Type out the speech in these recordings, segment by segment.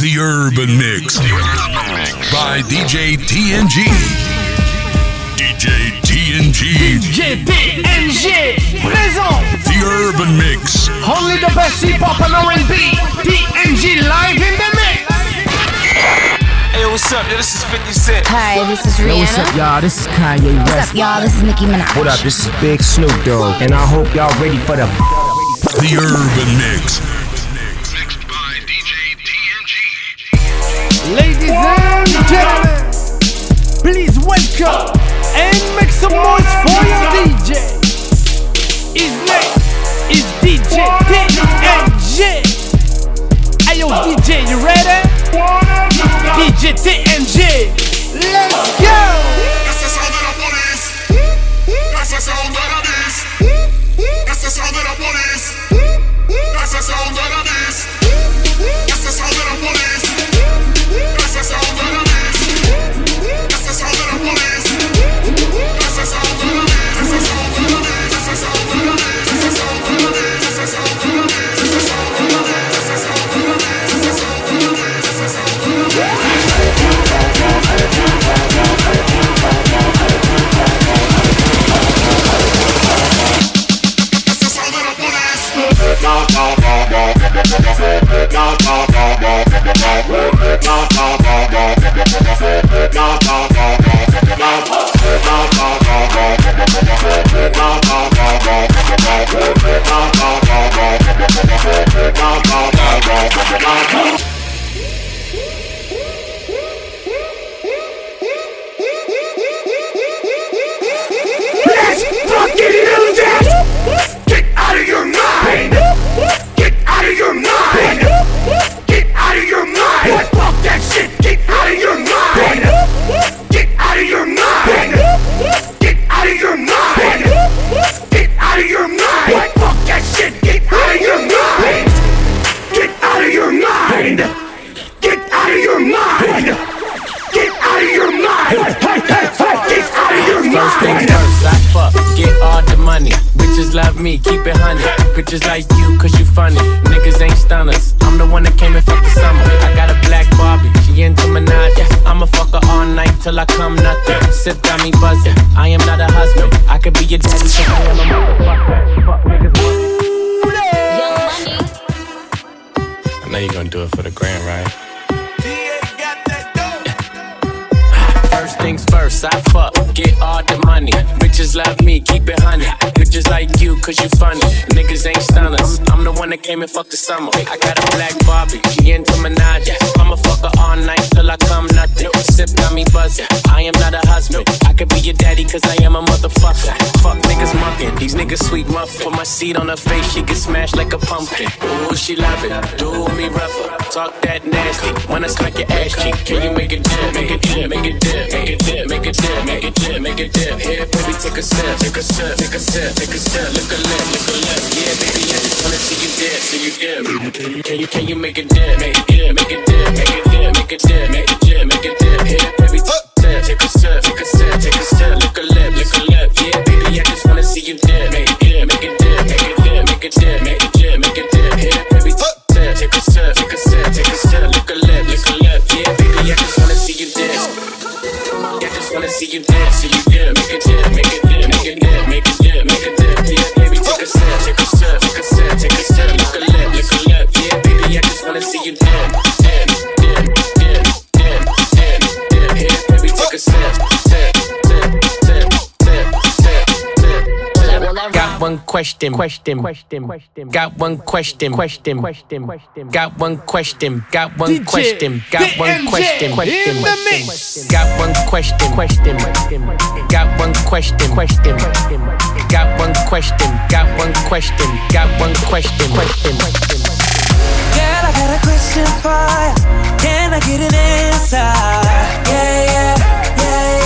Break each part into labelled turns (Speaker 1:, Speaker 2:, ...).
Speaker 1: The Urban Mix by DJ TNG. DJ TNG.
Speaker 2: DJ TNG présent.
Speaker 1: The Urban Mix.
Speaker 2: Only the best hip hop and R&B. TNG live in the mix.
Speaker 3: Hey, what's up? Yo, this is 50 Cent.
Speaker 4: Hi, this is Rihanna.
Speaker 5: Yo, what's up, y'all? This is Kanye West.
Speaker 4: What's up, y'all? This is Nicki Minaj.
Speaker 5: What up? This is Big Snoop Dogg, and I hope y'all ready for the.
Speaker 1: The Urban Mix.
Speaker 2: Ladies and gentlemen, please welcome and make some noise for your DJ. His name is DJ TNG. Hey yo, DJ, you ready? DJ TNG, let's go!
Speaker 6: That's the sound of the. That's the sound of the police. That's the sound of the police.
Speaker 3: Love. Seed on her face, she get smashed like a pumpkin. Ooh, she love it. Do me rougher. Talk that nasty. When I smack your ass cheek, can you make it dip? Make it dip, make it dip, make it dip, make it dip, make it dip, make it dip. Here, baby, take a sip, take a sip, take a sip, take a sip. Look a lip, look a lip. Yeah, baby, I just wanna see you dip, see you dip. Can you, can you, can you make it dip? Make it dip, make it dip, make it dip, make it dip, make it dip, make it dip. Here, baby, take a sip, take a sip, see you dance, question, question, question, question. Got one question, question, question, question. Got one question, got one question, got one question, question, question. Got one question, question, got one question, question, got one question, got one question, got one question, question.
Speaker 7: Girl, I got a question for ya. Can I get an answer? Yeah, yeah, yeah, yeah,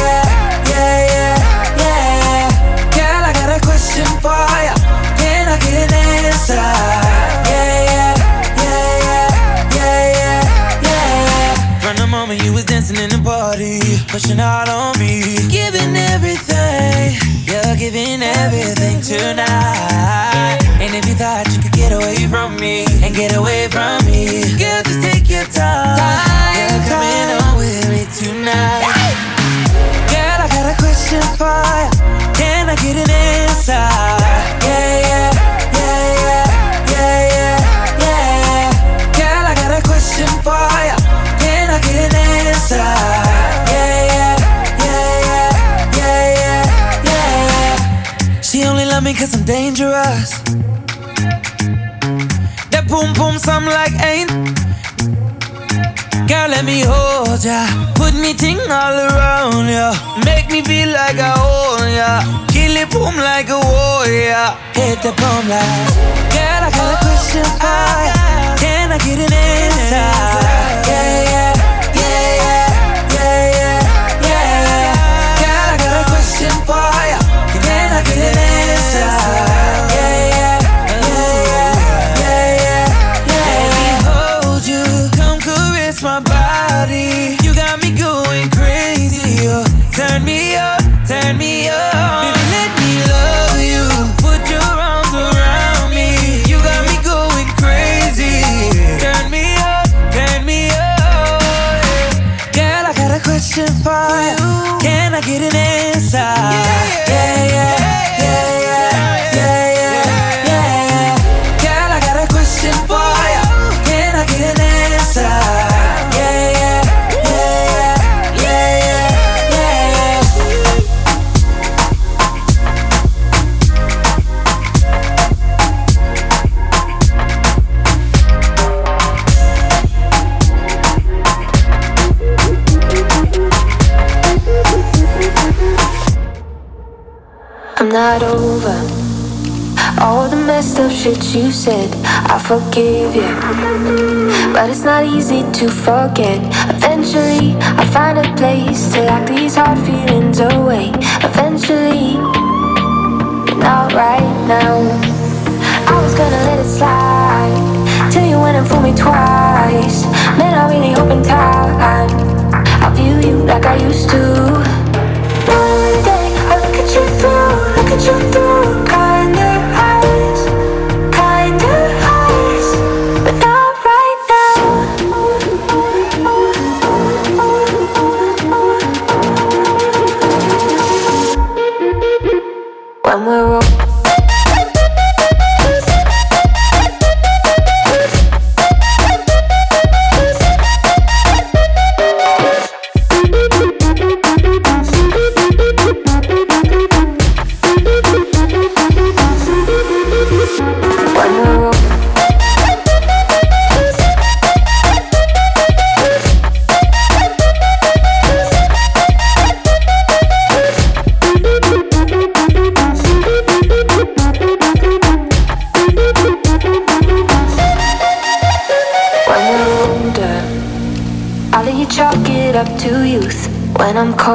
Speaker 7: for. Can I get an answer? Yeah, yeah, yeah, yeah, yeah, yeah, yeah. From the moment you was dancing in the party, pushing out on me, giving everything. You're giving everything tonight. And if you thought you could get away from me and get away from me, girl, just take your time. You're coming on with me tonight. Girl, I got a question for ya. Can I get an answer? Cause I'm dangerous. That boom boom something like ain't. Girl, let me hold ya. Put me ting all around ya. Make me feel like I own ya. Kill it boom like a warrior. Hit the boom like. Girl, I got a question for. Can I get an answer? Yeah, yeah, yeah, yeah, yeah, yeah. Girl, I got a question for
Speaker 8: shit you said. I forgive you, but it's not easy to forget. Eventually, I find a place to lock these hard feelings away. Eventually, not right now. I was gonna let it slide till you went and fooled me twice. Man, I really hope in time I view you like I used to.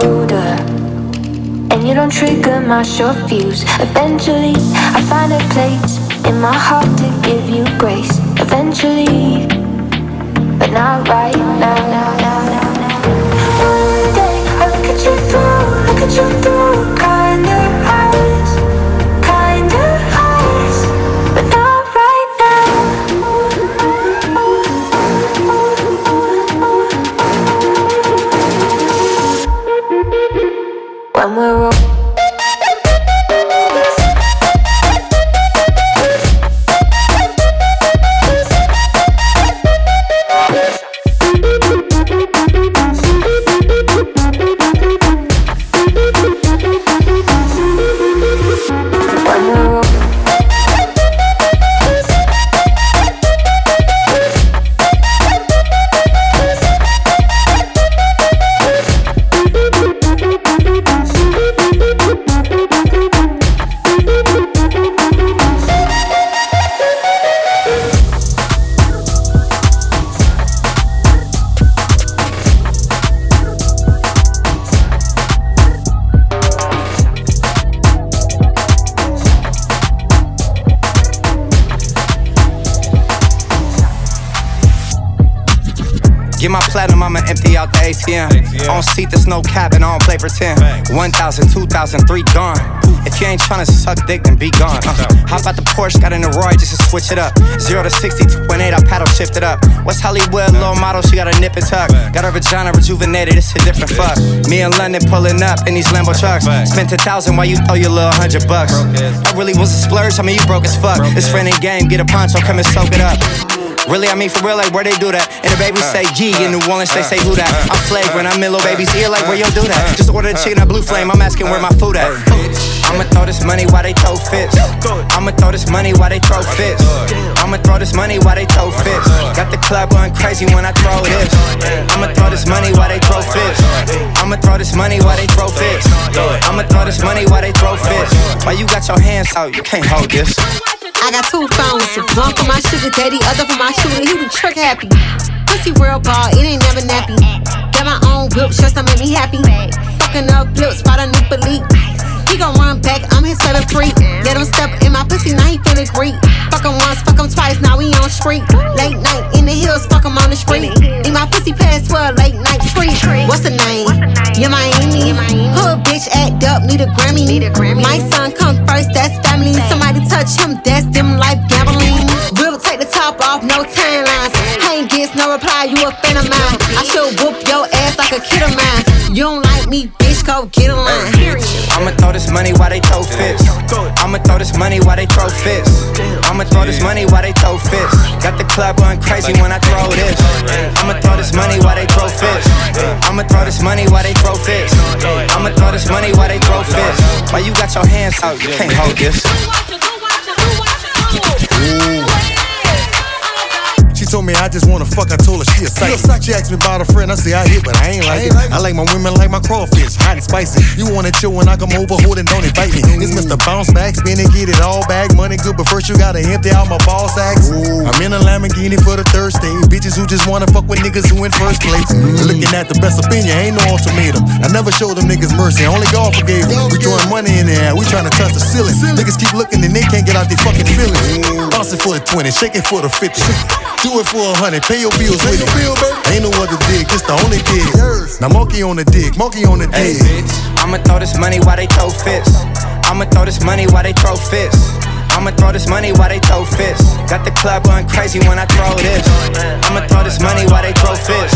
Speaker 8: When and you don't trigger my short fuse. Eventually, I find a place in my heart to give you grace. Eventually, but not right now. One day, I look at you through, look at you through
Speaker 9: no cap, and I don't play pretend. 1,000, 2,000, three gone. If you ain't tryna suck dick, then be gone. Uh, hop out the Porsche, got in the Roy just to switch it up. Zero to 60, 2.8, I paddle shift it up. West Hollywood, low model, she got a nip and tuck. Got her vagina rejuvenated, it's a different fuck. Me in London pulling up in these Lambo trucks. Spent a thousand while you throw your little hundred bucks. That really was a splurge, I mean, you broke as fuck. It's friend and game, get a poncho, come and soak it up. Really, I mean for real, like where they do that. And the baby say G in New Orleans, they say who that. I'm flagrant, I'm in little baby's ear, like where yo do that. Just order the chicken at Blue Flame, I'm asking where my food at. I'ma throw this money while they throw fits. I'ma throw this money while they throw fits. I'ma throw this money while they throw fits. Got the club going crazy when I throw this. I'ma throw this money while they throw fits. I'ma throw this money while they throw fits. I'ma throw this money while they throw fits. While you got your hands out, you can't hold this.
Speaker 10: I got two phones, one for my sugar daddy, other for my shooter. He the trick happy. Pussy real ball, it ain't never nappy. Got my own whip, just to make me happy. Fucking up flips, spot a new belief. Gon' run back, I'm his favorite freak. Let him step in my pussy, now he feeling great. Fuck him once, fuck him twice, now we on street. Late night in the hills, fuck him on the street. Need my pussy for a late night treat. What's the name? Yeah, Miami. Hood bitch act up, need a Grammy. My son come first, that's family. Somebody touch him, that's them life gambling. We'll take the top off, no timelines. Ain't gets no reply, you a fan of mine. I should whoop your ass like a kid of mine. You don't like me, bitch, go get a line.
Speaker 9: I'ma throw this money while they throw fits. I'ma throw this money while they throw fits. I'ma throw this money while they throw fits. Got the club going crazy when I throw this. I'ma throw this money while they throw fits. I'ma throw this money while they throw fits. I'ma throw this money while they throw fits. Why you got your hands out, you can't hold this.
Speaker 11: Me I just wanna fuck, I told her she a psych. She asked me about a friend, I say I hit, but I ain't like it. I like my women like my crawfish, hot and spicy. You wanna chill when I come over, hold and don't invite me. It's Mr. Bounce Back, spin and get it all back. Money good, but first you gotta empty out my ball sacks. I'm in a Lamborghini for the third stage. Bitches who just wanna fuck with niggas who in first place. Looking at the best opinion, ain't no ultimatum. I never showed them niggas mercy, only God forgave them. We throwing money in the air, we to touch the ceiling. Niggas keep looking and they can't get out their fucking feelings. Bounce it for the 20, shake it for the 50. Do it for a hundred, pay your bills with it. Ain't no other dick, it's the only dick. Now monkey on the dick, monkey on the
Speaker 9: Hey,
Speaker 11: dick.
Speaker 9: bitch, I'ma throw this money while they throw fits. I'ma throw this money while they throw fits. I'ma throw this money while they throw fits. Got the club going crazy when I throw this. I'ma throw this money while they throw fits.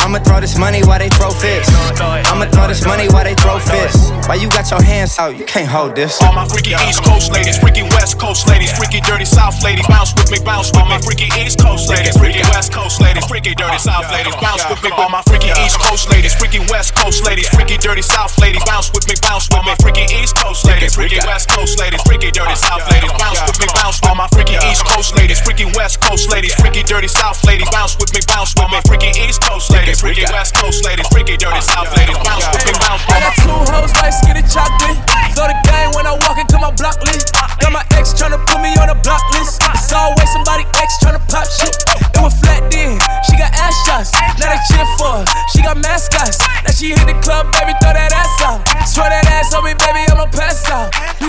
Speaker 9: I'ma throw this money while they throw fits. I'ma throw this money while they throw fits. Why you got your hands out, you can't hold this.
Speaker 12: All my freaky East Coast ladies, freaky West Coast ladies, freaky dirty South ladies, bounce with me, bounce with me. Freaky East Coast ladies, freaky West Coast ladies, freaky dirty South ladies, bounce with me. All my freaky East Coast ladies, freaky West Coast ladies, freaky dirty South ladies, bounce with me, bounce with me. Freaky East Coast ladies, freaky West Coast ladies, freaky dirty South ladies, bounce with me, bounce. with me. All my freaky East Coast ladies, freaky West Coast ladies, freaky dirty South ladies, bounce with me, bounce with me. Freaky East Coast ladies, freaky West Coast ladies, freaky dirty South ladies, bounce with me, bounce. with me.
Speaker 13: I got two hoes like skinny chocolate. Throw the game when I walk into my block list. Got my ex tryna put me on a block list. It's always somebody ex tryna pop shit. It was flat then. She got ass shots. Now they cheer for her. She got mascots. Now she hit the club, baby, throw that ass out. Swear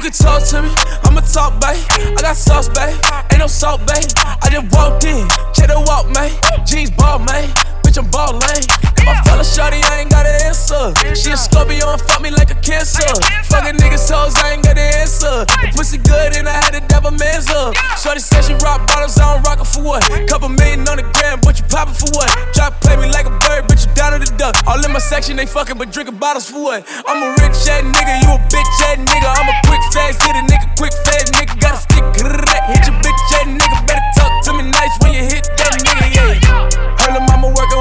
Speaker 13: can talk to me, I'ma talk, babe. I got sauce, babe. Ain't no salt, babe. I just walked in, check the walk, man. Jeans ball, man. Bitch, I'm ballin'. If I fell shorty, I ain't got an answer. She a Scorpio and fuck me like a cancer. Fucking niggas toes, I ain't got the answer. The pussy good and I had to dab a man's up. Shorty said she rock bottles, I don't rock it for what? Couple million on the gram, but you poppin' for what? Try to play me like a bird, but you down to the duck. All in my section, they fucking, but drinking bottles for what? I'm a rich ass nigga, you a bitch ass nigga. I'm a quick fast hit a nigga, quick fast nigga. Got a stick, hit your bitch ass nigga. Better talk to me nice when you hit that nigga, yeah. Her lil'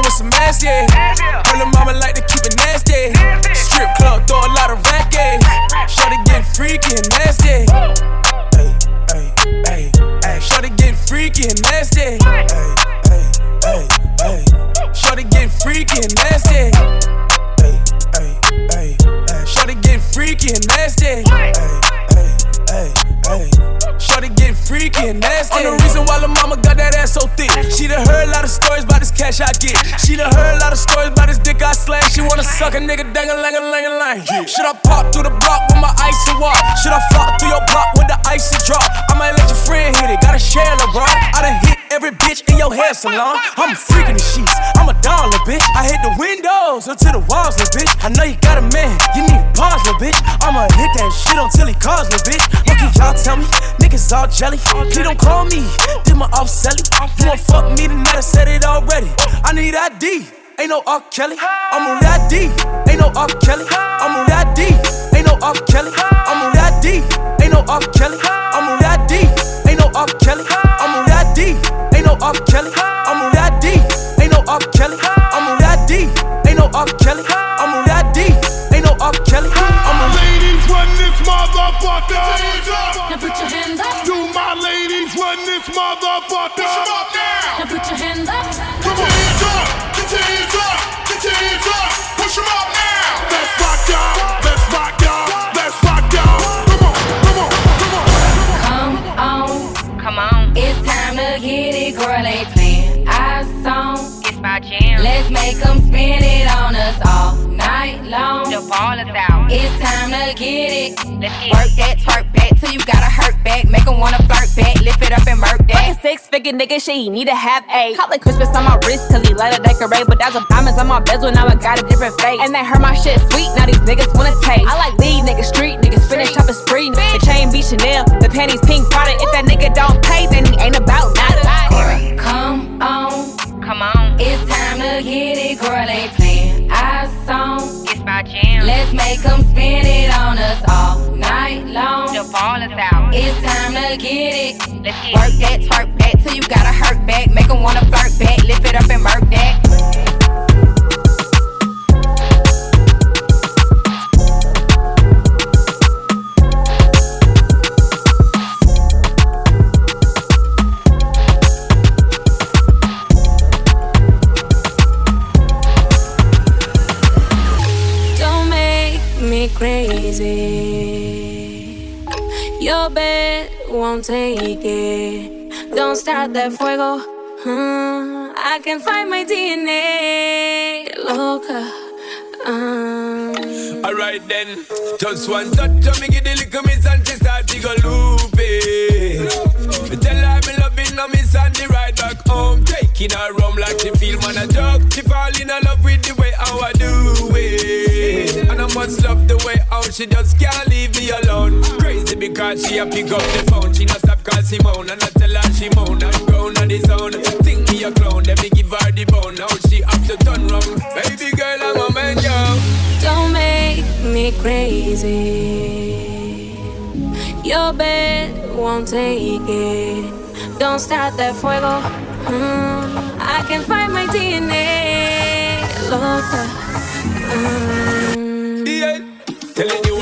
Speaker 13: with some ass, yeah. Her mama like to keep it nasty. Strip club, throw a lot of racket. Shorty get freaky and nasty. Ay, ay, ay, ay. Shorty get freaky and nasty. Ay, ay, ay, ay. Shorty get freaky and nasty. Ay, ay, ay, ay. Shorty get freaky and nasty. Ay, ay, ay, ay. Shorty get freaky and nasty. I'm the reason why the mama got that ass so thick. She done heard a lot of stories about this cash I get. She done heard a lot of stories about this dick I slang. She wanna suck a nigga dang a lang a lang a lang. Should I pop through the block with my ice and walk? Should I flop through your block with the icy drop? I might let your friend hit it, gotta share LeBron. I done hit every bitch in your hair salon. I'm a freak in the sheets, I'm a dollar bitch. I hit the windows until the walls, little bitch. I know you got a man, you need pause, little bitch. I'ma hit that shit until he calls, little bitch. What can y'all tell me? Niggas all jelly. Please don't call me, did my off selling. You won't fuck me tonight, I said it already. I need ID. Ain't no R. Kelly. I'm a rad D. Ain't no R. Kelly. I'm a rad D. Ain't no R. Kelly. I'm a rad D. Ain't no R. Kelly. I'm a rad D. Ain't no R. Kelly. I'm a rad D. Ain't no R. Kelly. I'm a rad D. Ain't no R. Kelly. I'm a rad D. Ain't no R. Kelly. I'm a rad D. Ain't no R. Kelly. I'm a
Speaker 14: ladies run this motherfucker.
Speaker 15: Now put your hands up.
Speaker 14: Do my ladies run this motherfucker?
Speaker 15: Long. The ball. It's time to get it. Let's get
Speaker 16: Work that, twerk back till you gotta hurt back. Make 'em wanna flirt back, lift it up and murk that.
Speaker 17: Fucking six figure nigga shit, he need to have a. Call it Christmas on my wrist, cause he let it decorate. But that's a diamonds on my bezel, now I got a different face. And they heard my shit sweet, now these niggas wanna taste. I like lead niggas, street niggas, finish up a spree. The chain be Chanel, the panties pink product. If that nigga don't pay, then he ain't about nada.
Speaker 15: Come on. Come on. It's time to get it, girl. They Let's make them spin it on us all night long. The ball is out. It's time to get it. Let's get
Speaker 16: Work that, twerk back till you gotta hurt back. Make 'em wanna flirt back, lift it up and murk that.
Speaker 15: Crazy. Your bed won't take it. Don't start that fuego. Hmm, I can find my DNA. Loca. Um,
Speaker 18: Alright then, just one touch of me give the little miss and she start to go loopy. Me tell her me loving her miss and the ride back home, taking her home like she feel man a joke. She fall in love with the way how I do it, and I must love the way how she just can't leave me alone. Crazy because she a pick up the phone, she not stop call Simone, and I tell her she moan and groan on the zone. Think me a clown, let me give her the bone. Now she have to turn round, baby girl I'm a man, yo.
Speaker 15: Don't make me crazy. Your bed won't take it. Don't start that fuego. Hmm, I can find my DNA. Loca. Um,
Speaker 18: Yeah, telling you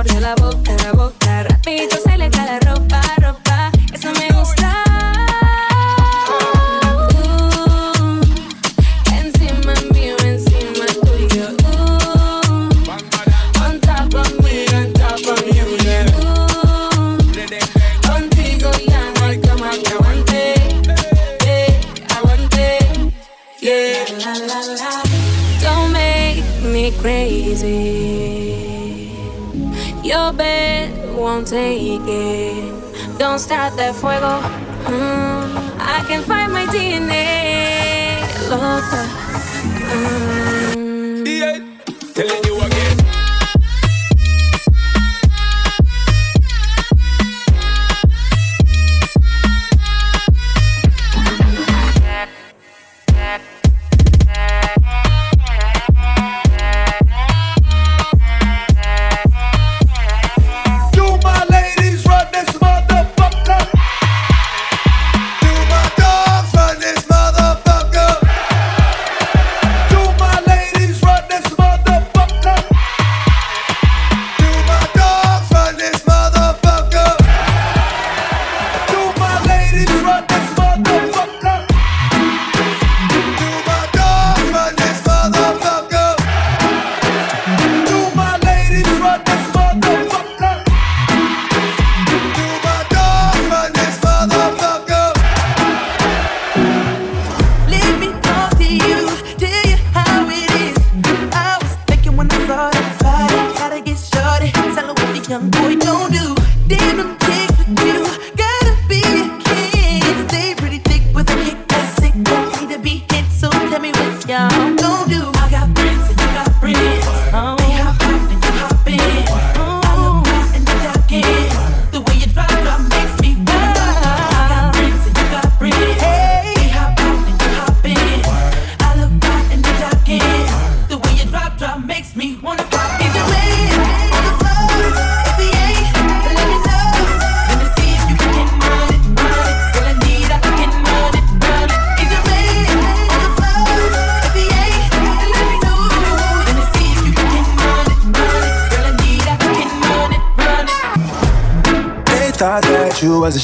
Speaker 15: mordió la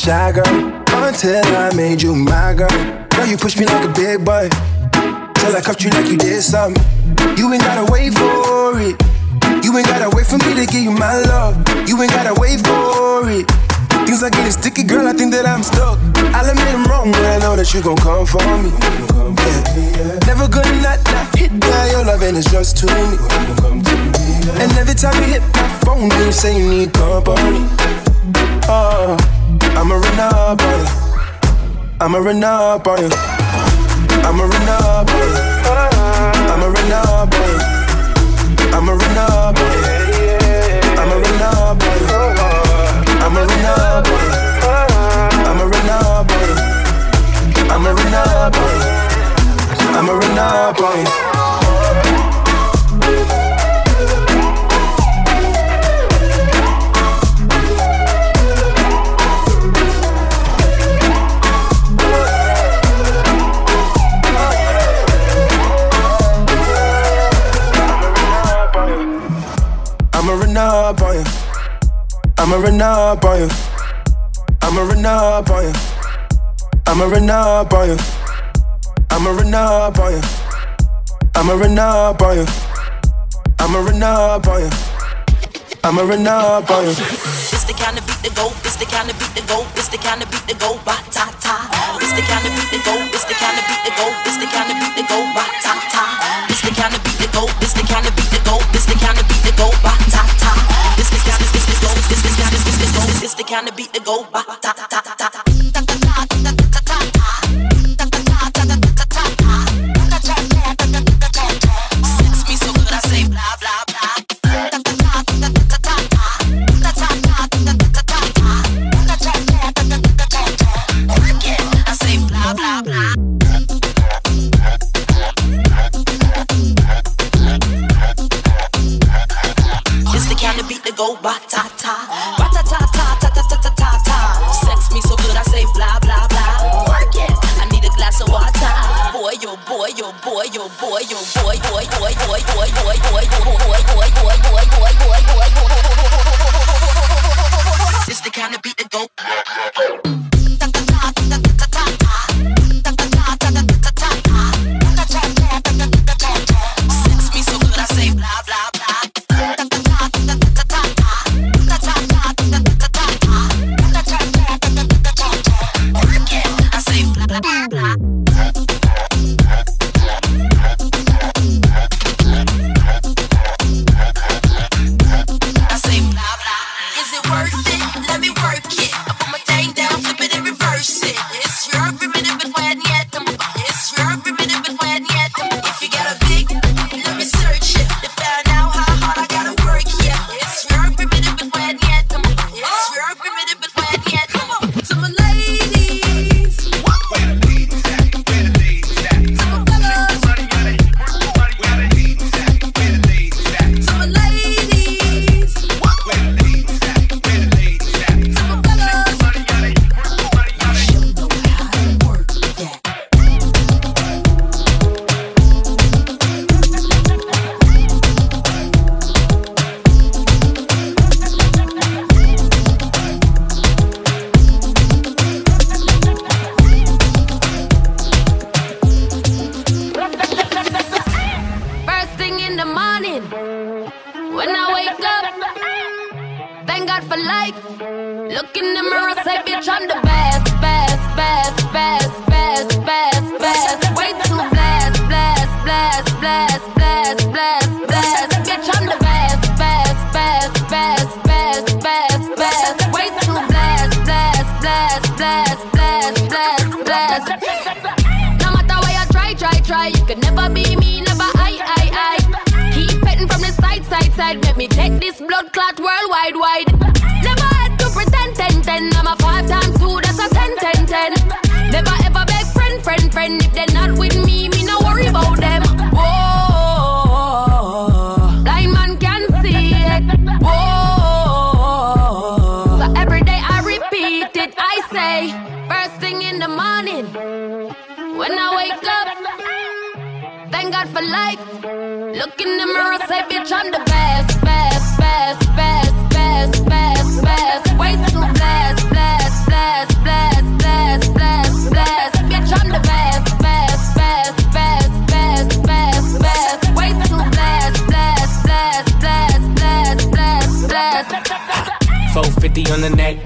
Speaker 19: shy girl until I made you my girl. Girl, you pushed me like a big boy till I cuffed you like you did something. You ain't gotta wait for it. You ain't gotta wait for me to give you my love. You ain't gotta wait for it. Things are getting sticky, girl. I think that I'm stuck. I'll admit I'm wrong, but I know that you gon' come for me. Yeah. Never gonna not, not hit by your love, and it's just to me. And every time you hit my phone, you say you need I'ma run up on you. I'ma run up on you. I'ma run up on you. I'ma run up on you. I'ma run up on you. I'ma run up on you. I'ma run up on you. I'ma run up on you. I'ma run up on you. Run up on you. I'ma run up on you. I'ma run up on you. I'ma run up on you. I'ma run up on you. I'ma run up on you. I'ma run up on you.
Speaker 20: It's the kind of beat that go, it's the kind of beat that go, it's the kind of beat that go, ba ta ta. It's the kind of beat that go, it's the kind of beat that go, it's the kind of beat that go, ba ta ta. It's the kind of beat that go, it's the kind of beat that go, it's the kind of beat that go, ba ta ta. This this this this this go, this go, the kind of beat that go, ba ta ta ta ta ta. Sex me boy, yo, the kind of beat that go. Try, you could never be me, never I, I, I. Keep petting from the side, side, side. Let me
Speaker 21: take this blood clot worldwide, wide. for life. Look in the mirror, say, bitch, I'm the best, best, best, best, best, best, best. Way too blessed, blessed, blessed, blessed, blessed, blessed, blessed. Bitch, I'm the best, best, best, best, best, best, best. Way too blessed, blessed, blessed, blessed, blessed, blessed, blessed.
Speaker 3: 450 on the neck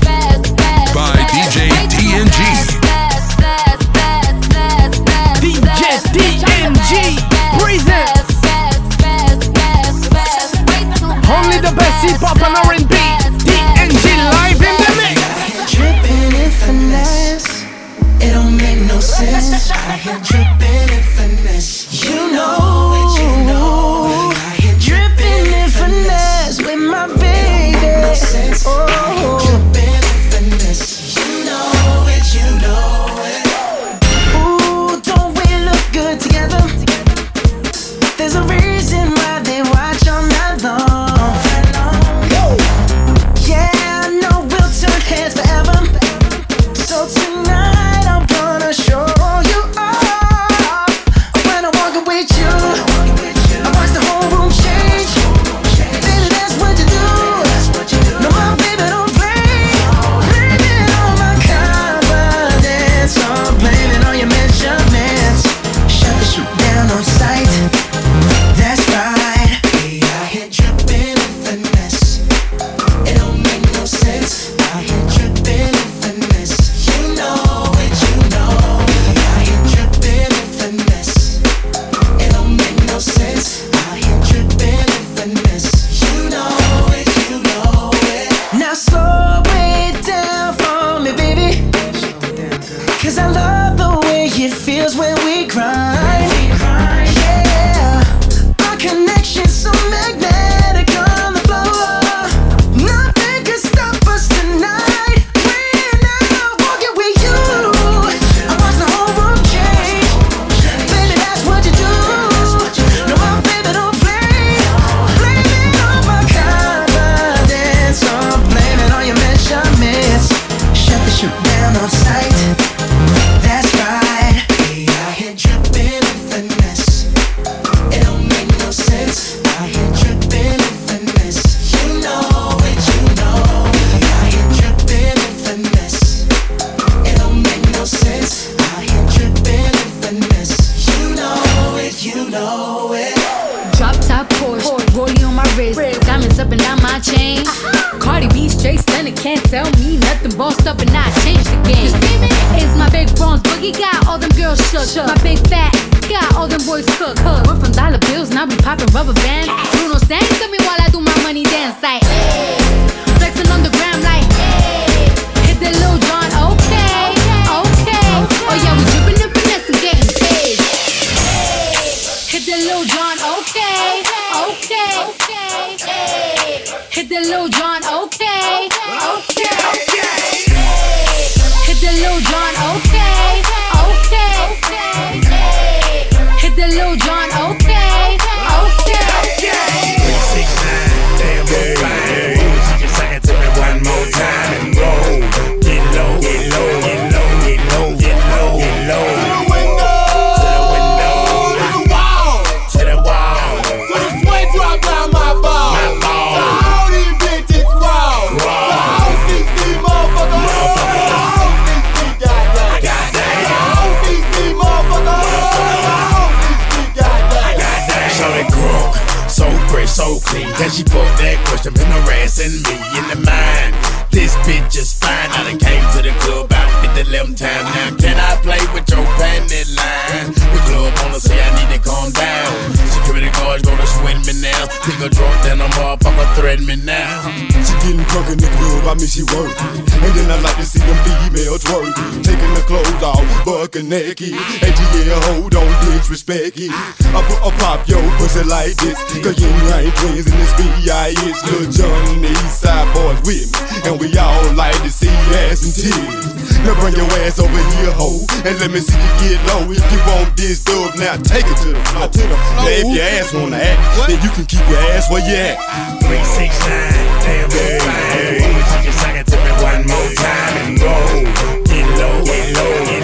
Speaker 22: by DJ TNG.
Speaker 2: DJ TNG presents Only the best hip hop
Speaker 23: and
Speaker 24: she fuck that question? Been harassing me in the mind. This bitch is fine. I done came to the club about 50 11 times. Now can I play with your panty line? The club wanna say I need to calm down. Security guards gonna swing me now. Nigga drunk, then I'm up, I'ma threaten me now.
Speaker 25: Crunk in the club, I mean she working. And then I like to see them females twerking. Taking the clothes off, bucking naked. And yeah, hold on, disrespect it. I put a pop yo pussy like this. Cause you ain't twins in this B.I.S. Lil Jon and the East Side boys with me. And we all like to see ass and titties. Now bring your ass over here, ho. And let me see you get low. If you want this dub, now take it to the floor. To the floor. Now if your ass wanna act, then you can keep your ass where you at
Speaker 26: three, six, nine. Damn, hey, fine. Hey. Just suck to me one more time and go. Get low, get low, get low.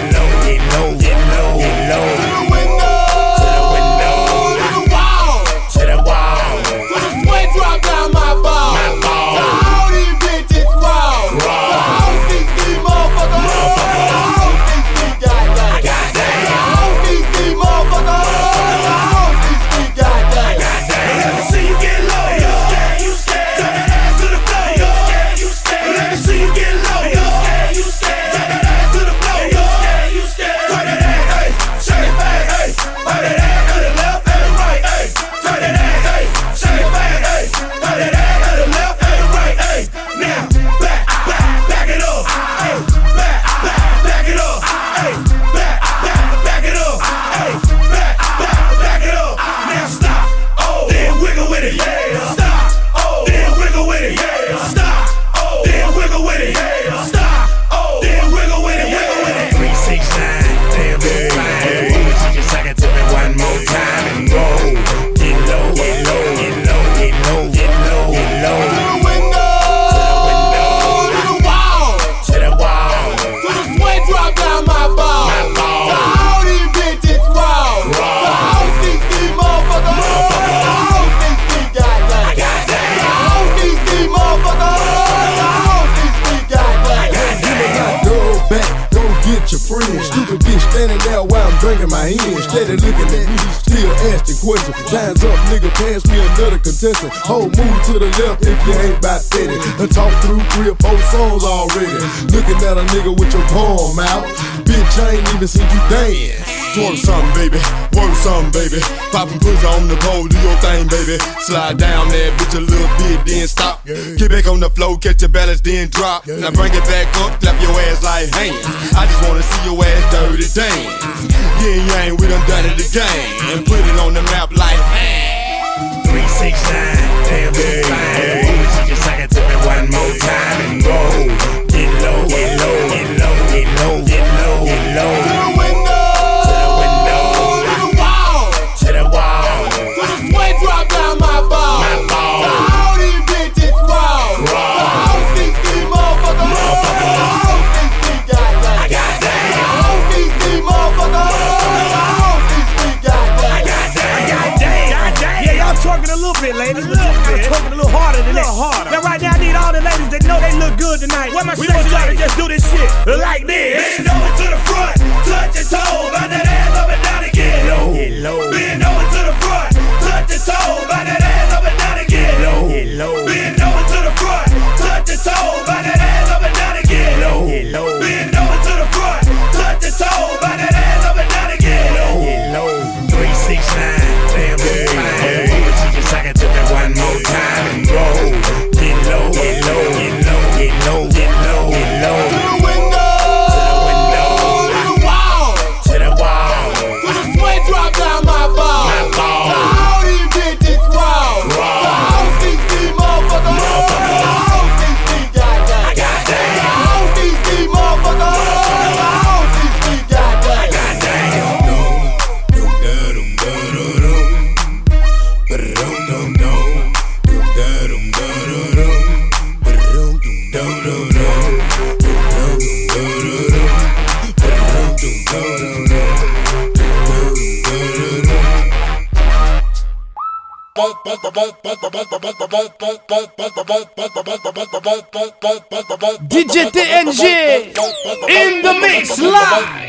Speaker 25: baby. Work some, baby. Poppin' pussy on the pole, do your thing, baby. Slide down that bitch a little bit, then stop. Get back on the flow, catch your balance, then drop. Now bring it back up, clap your ass like hey I just wanna see your ass dirty dance. Yeah, yang, we done done it again. And put it on the map like hey.
Speaker 26: 369, damn, yeah, fine.
Speaker 27: Yeah.
Speaker 26: She just it one more time.
Speaker 2: DJ TNG in the mix live.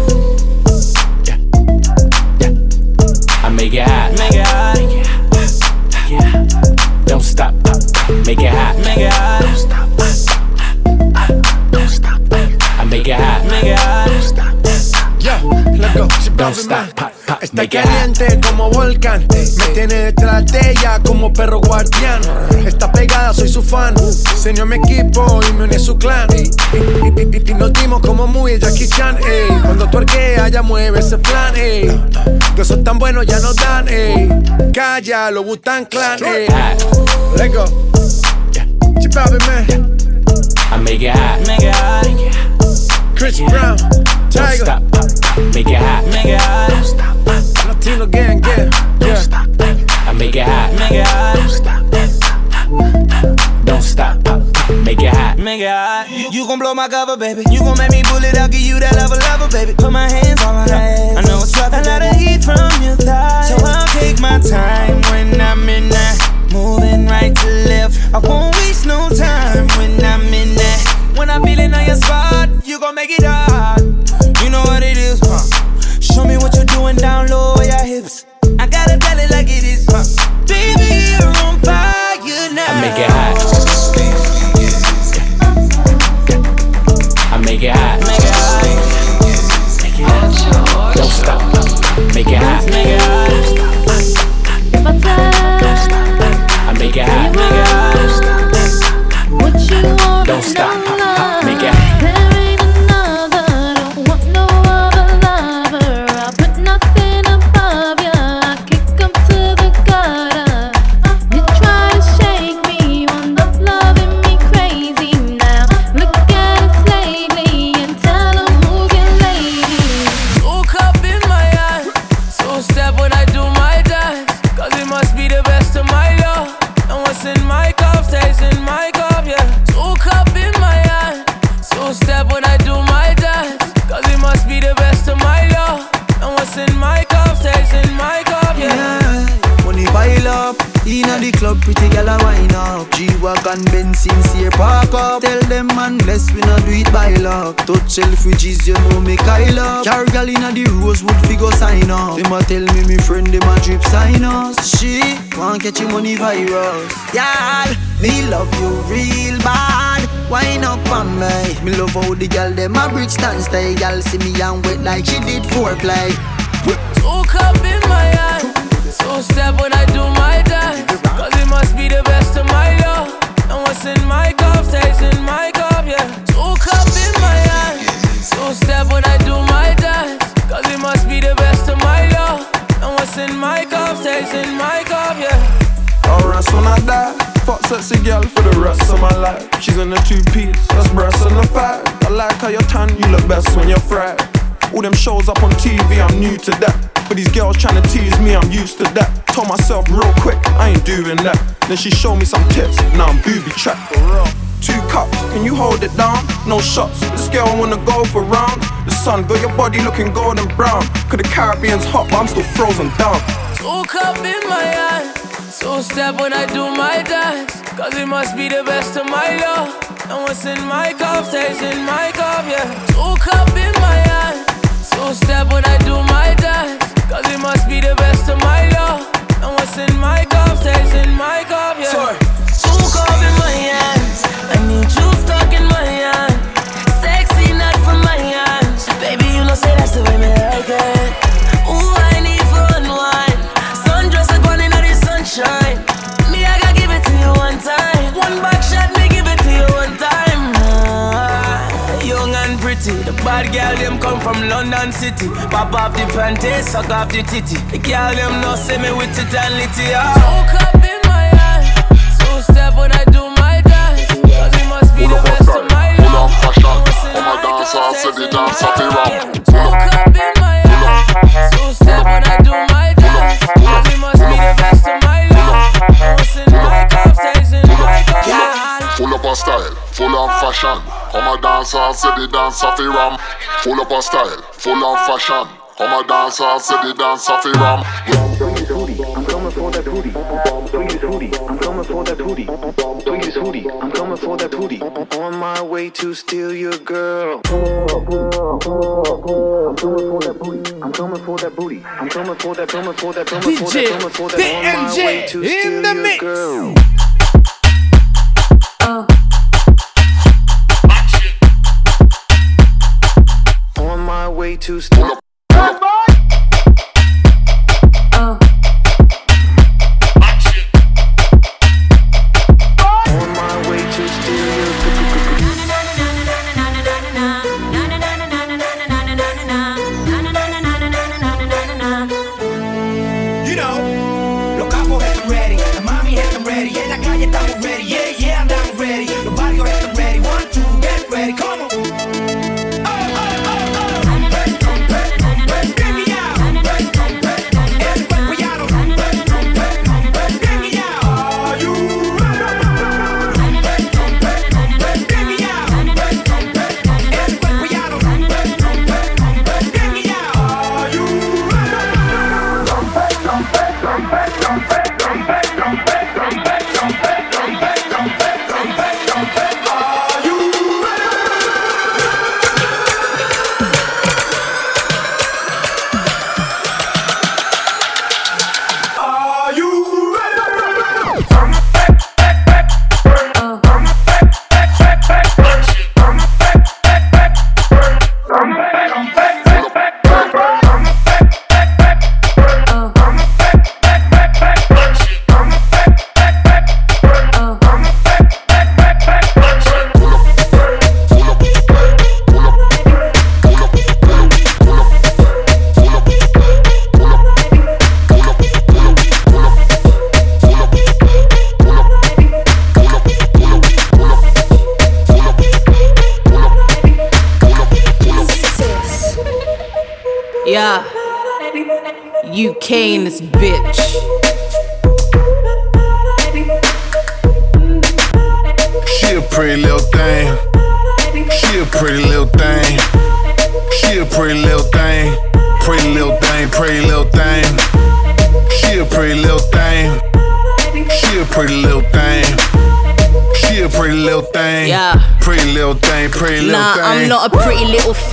Speaker 3: make it hot. Make it hot. Don't stop. Make it hot. Make it hot. Don't stop. I make it hot. Make it hot. Don't stop.
Speaker 25: Yeah. Let go.
Speaker 3: Don't stop.
Speaker 28: Está caliente como volcán. Me tiene detrás de ella como perro guardián. Está pegada, soy su fan. Se unió a mi equipo y me une a su clan. Y, nos dimos como muy Jackie Chan. ey. Cuando tuerquea, ya mueve ese plan. ey. Que son tan buenos, ya nos dan. ey. Calla, lo Wu-Tang Clan. ey. Let's go. Chip out, man.
Speaker 3: I make it hot.
Speaker 7: Make it hot.
Speaker 28: Chris Brown.
Speaker 3: Don't
Speaker 28: Tiger.
Speaker 3: stop. Make it hot.
Speaker 7: Make it hot.
Speaker 28: Latino gang, gang. Yeah.
Speaker 3: I make it hot.
Speaker 7: Make it hot.
Speaker 3: Don't stop. Make it hot.
Speaker 7: Make it hot. You gon' blow my cover, baby. You gon' make me it out, give
Speaker 29: you real bad. Wine up on me. Me love how the gal them a brick stand stay. Gal see me and wet like she did foreplay.
Speaker 13: Two cup in my hand, two step when I do my dance. Cause it must be the best of my love. And what's in my cup stays in my cup, yeah. Two cup in my hand, two step when I do my dance. Cause it must be the best of my love. And what's in my cup stays in my cup, yeah.
Speaker 30: Or else when I die, fuck sexy girl for the rest of my life. She's in a two piece, that's breasts and a five. I like how you're tan, you look best when you're fried. All them shows up on TV, I'm new to that. But these girls tryna tease me, I'm used to that. Told myself real quick, I ain't doing that. Then she showed me some tits, now I'm booby trapped. Two cups, can you hold it down? No shots, this girl wanna go for round. The sun got your body looking golden brown. Cause the Caribbean's hot, but I'm still frozen down.
Speaker 13: Two cup in my hand, two step when I do my dance. Cause it must be the best of my love. And what's in my cup stays in my cup, yeah. Two cup in my hand, two step when I do my dance. Cause it must be the best of my love. And what's in my cup stays in my cup, yeah.
Speaker 7: Two cup in my hand. I need you stuck in my hand. Sexy, from my hand. Baby, you know, say that's the way me like it. Bad girl, them come from London City. Pop off the panties, suck off the titty. The girl, them no say me with it and litty. Ah.
Speaker 13: Two cup in my hand, two step when I do my dance. Cause it must be the best of my love. And what's in my cup stays in my cup, yeah. Two cup in my hand, two step when I do my dance. Cause it must be the best of my love. And what's in my cup stays in my cup, yeah.
Speaker 31: Full up of style, full of fashion. Come a dance and say the dance of the ram. Full up of style, full of fashion. Come a dance and say the dance of the ram.
Speaker 32: I'm coming for that booty. Tweet his hootie. I'm coming for that booty. Tweet his hootie. I'm coming for that booty. On my way to steal your girl. I'm coming for that booty. I'm coming for that booty. I'm coming for that. Coming for that. Coming for that. Coming for that. On my way to
Speaker 2: DJ
Speaker 32: steal
Speaker 2: in the
Speaker 32: your
Speaker 2: mix.
Speaker 32: girl. On way to steal.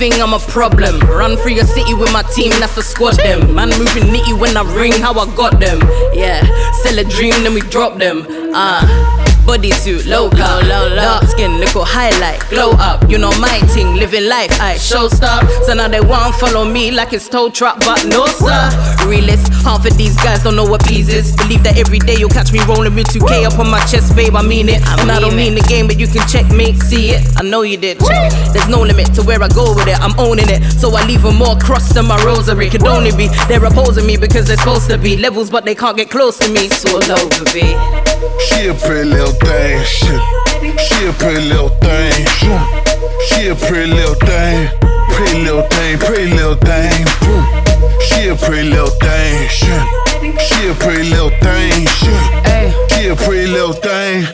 Speaker 33: I'm a problem. Run through your city with my team, that's a squad them. Man moving nitty when I ring, how I got them. Yeah, sell a dream, then we drop them. Uh. Body suit, low low, low, dark skin, little highlight, glow up. You know my thing, living life, I show stop. So now they want follow me like it's tow truck, but no sir. Realist, half of these guys don't know what peas is. Believe that every day you'll catch me rolling with 2K up on my chest, babe. I mean it. and I don't mean the game, but you can check me, see it. I know you did. There's no limit to where I go with it. I'm owning it, so I leave 'em more cross than my rosary. Could only be they're opposing me because they're supposed to be levels, but they can't get close to me. So over, be.
Speaker 34: She a pretty little thing. She, she a pretty little thing. She, a pretty little thing. Pretty little thing, pretty little thing. She a pretty little thing. She, a pretty little thing. She a pretty little thing.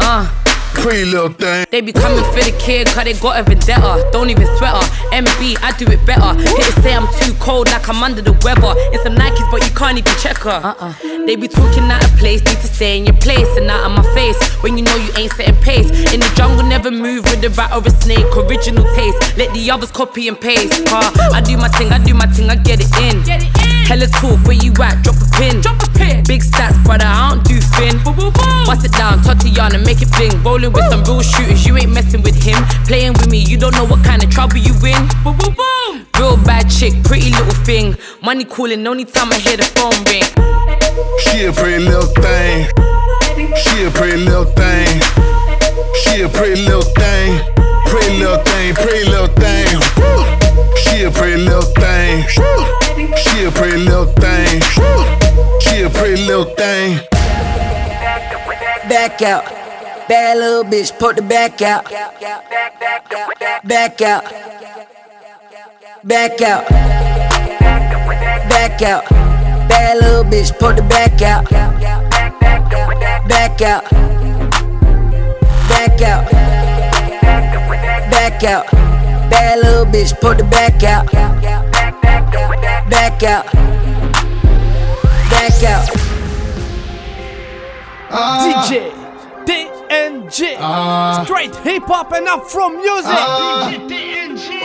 Speaker 33: Uh.
Speaker 34: Pretty little thing.
Speaker 33: They be coming for the kid, cause they got a vendetta. Don't even sweat her. MB, I do it better. Here say I'm too cold, like I'm under the weather. In some Nikes, but you can't even check her. Uh-uh. They be talking out of place, need to stay in your place and out of my face. When you know you ain't setting pace. In the jungle, never move with a rat or a snake. Original taste. Let the others copy and paste. Car, I do my thing, I do my thing, I get it in. Get it in. Hella talk, where you at? Drop a pin. Drop a pin. Big stats, brother, I don't do fin. Bust it down, Tatiana, make it bling. Rolling with some real shooters, you ain't messing with him. Playing with me, you don't know what kind of trouble you in. Boom, boom, boom. Real bad chick, pretty little thing. Money calling, only time I hear the phone ring.
Speaker 34: She a pretty little thing. She a pretty little thing. She a pretty little thing. Pretty little thing, pretty little thing. She a pretty little thing. She a pretty little thing. She a pretty little thing.
Speaker 29: Back out. Bad little bitch, put the back out. Back out. Back out. Back out. Bad little bitch, put the back out. Back out. Back out. Back out. Bad little bitch, put the back out. Back out. Back out. Ah.
Speaker 2: DJ TNG. Straight hip hop and up from music. DJ TNG.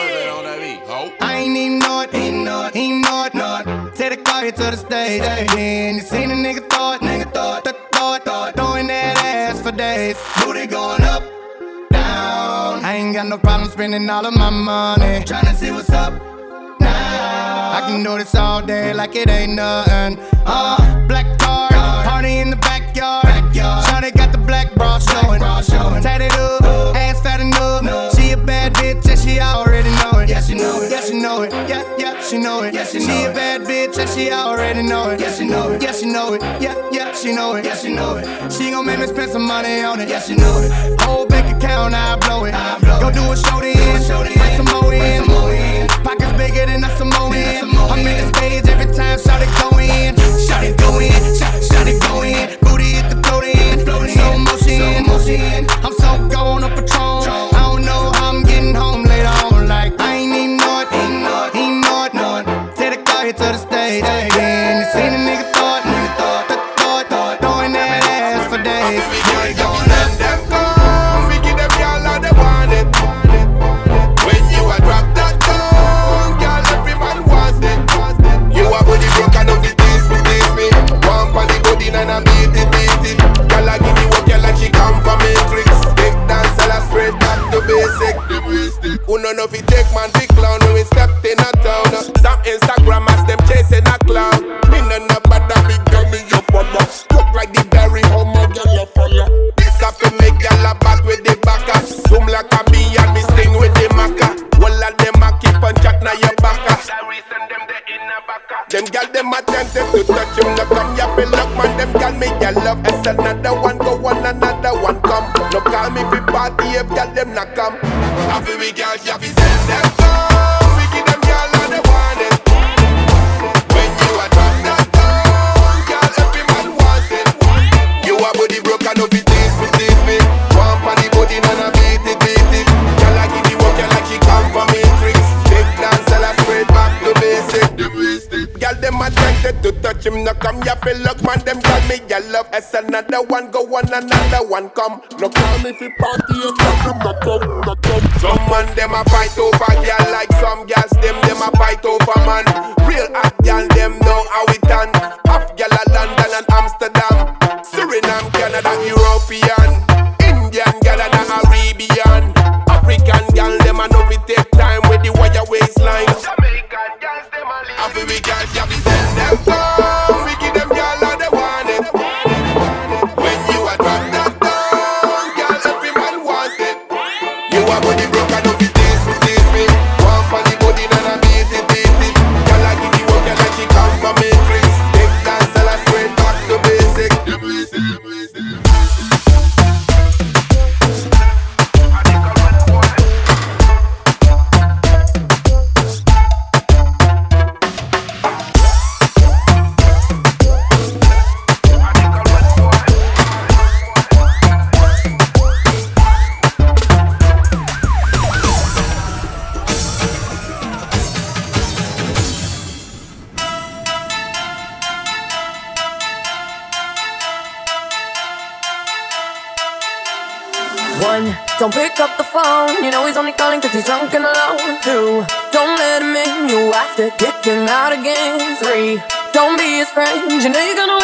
Speaker 14: I ain't even know it, ain't know it, ain't know it, know it. Take the car here to the stage. Then you seen a nigga thought, nigga thought, th- thought, thought, throwing that ass for days. Booty going up, down. I ain't got no problem spending all of my money. Tryna see what's up now. I can do this all day like it ain't nothing. Uh, black card, party in the backyard. Shawty got the black bra showing. Tatted up, ass fat enough. She a bad bitch and she already know it. Yeah, she know it. Yeah, she know it. Yeah, yeah, she know it. Yeah, she, she a bad bitch and she already know it. Yeah, she know it. Yeah, she know it. Yeah, yeah, she know it. Yeah, she know it. She gon' make me spend some money on it. Yeah, she know it. Whole bank account, I blow it. I blow Go do a show then. Bring some more in. Pockets bigger than a Samoan. I'm in the stage every time, shout it go in. Shout it go in. Shout, shout it go in. Booty hit the float in. Slow motion. I'm so gone on Patron. Take
Speaker 25: another one another one come. No call me party,
Speaker 35: you come
Speaker 36: him out again. Three, don't be his friend. You know you're gonna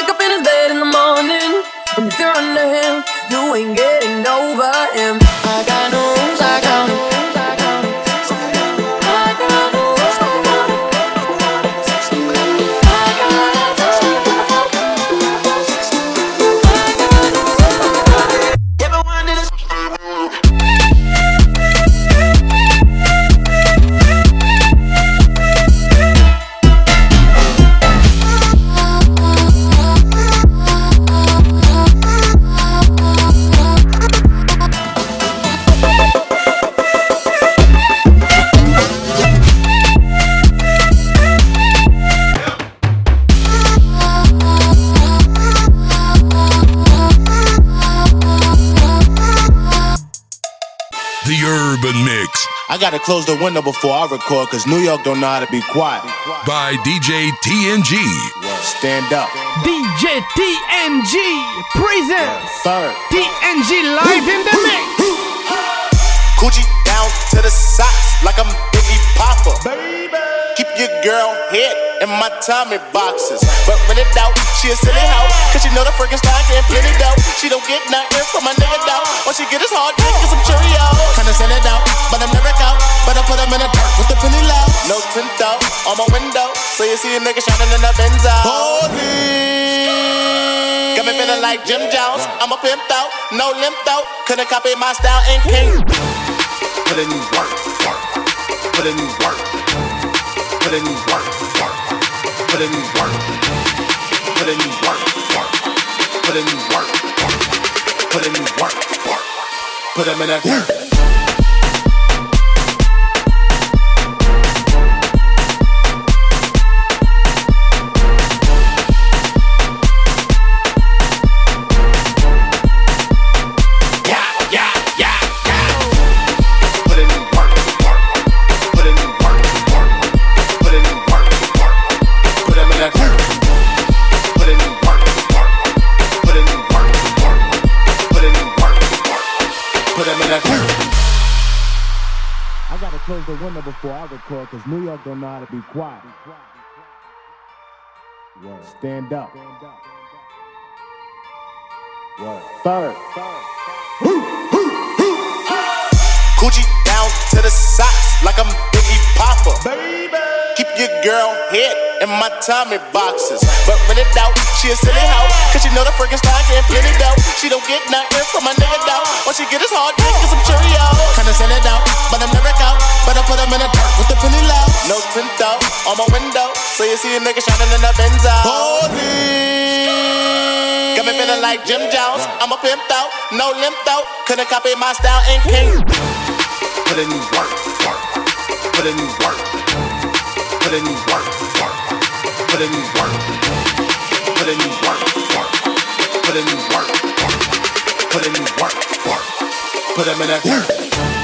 Speaker 37: gotta close the window before I record, cause New York don't know how to be quiet.
Speaker 22: by DJ TNG.
Speaker 37: Stand up.
Speaker 2: DJ TNG presents
Speaker 37: Third.
Speaker 2: TNG live in the mix.
Speaker 37: Coochie down to the socks like I'm Biggie Poppa. Keep your girl head in my Tommy boxes. But when it out, she a silly hoe. Cause she know the freaking style getting plenty dough. She don't get nothing from my nigga though. All she get is hard dick and some Cheerios. Kinda send it out, but I'm never out. But I put them in the dirt with the penny low. No tint out on my window. So you see a nigga shining in the Benz out. Got me feeling like Jim Jones. I'm a pimp out, no limp out. Couldn't copy my style and king. Put in work, work. Put in work. Put in work, work. Put in work. Put in work, work. Put in work, work. Put in work, work. Put them in that dirt.
Speaker 38: The window before I record, cause New York don't know how to be quiet. Word. Stand up. Word. Third.
Speaker 37: Coochie down to the socks like I'm Biggie Poppa. Keep your girl head in my Tommy boxes. But when it out, she a silly hoe. Cause she know the freaking style getting plenty dough. She don't get nothing from my nigga though. All she get is hard dick and some Cheerios. Kinda send it out, but I'm never out. But I put them in the dirt with the penny low. No tint out on my window. So you see a nigga shining in the Benz out. Got me feeling like Jim Jones. I'm a pimp out, no limp out. Couldn't copy my style and king. Put in work, work. Put in work. Put in work, work. Put in work. Put in work, work. Put in work, work. Put in work, work. Put them in that dirt.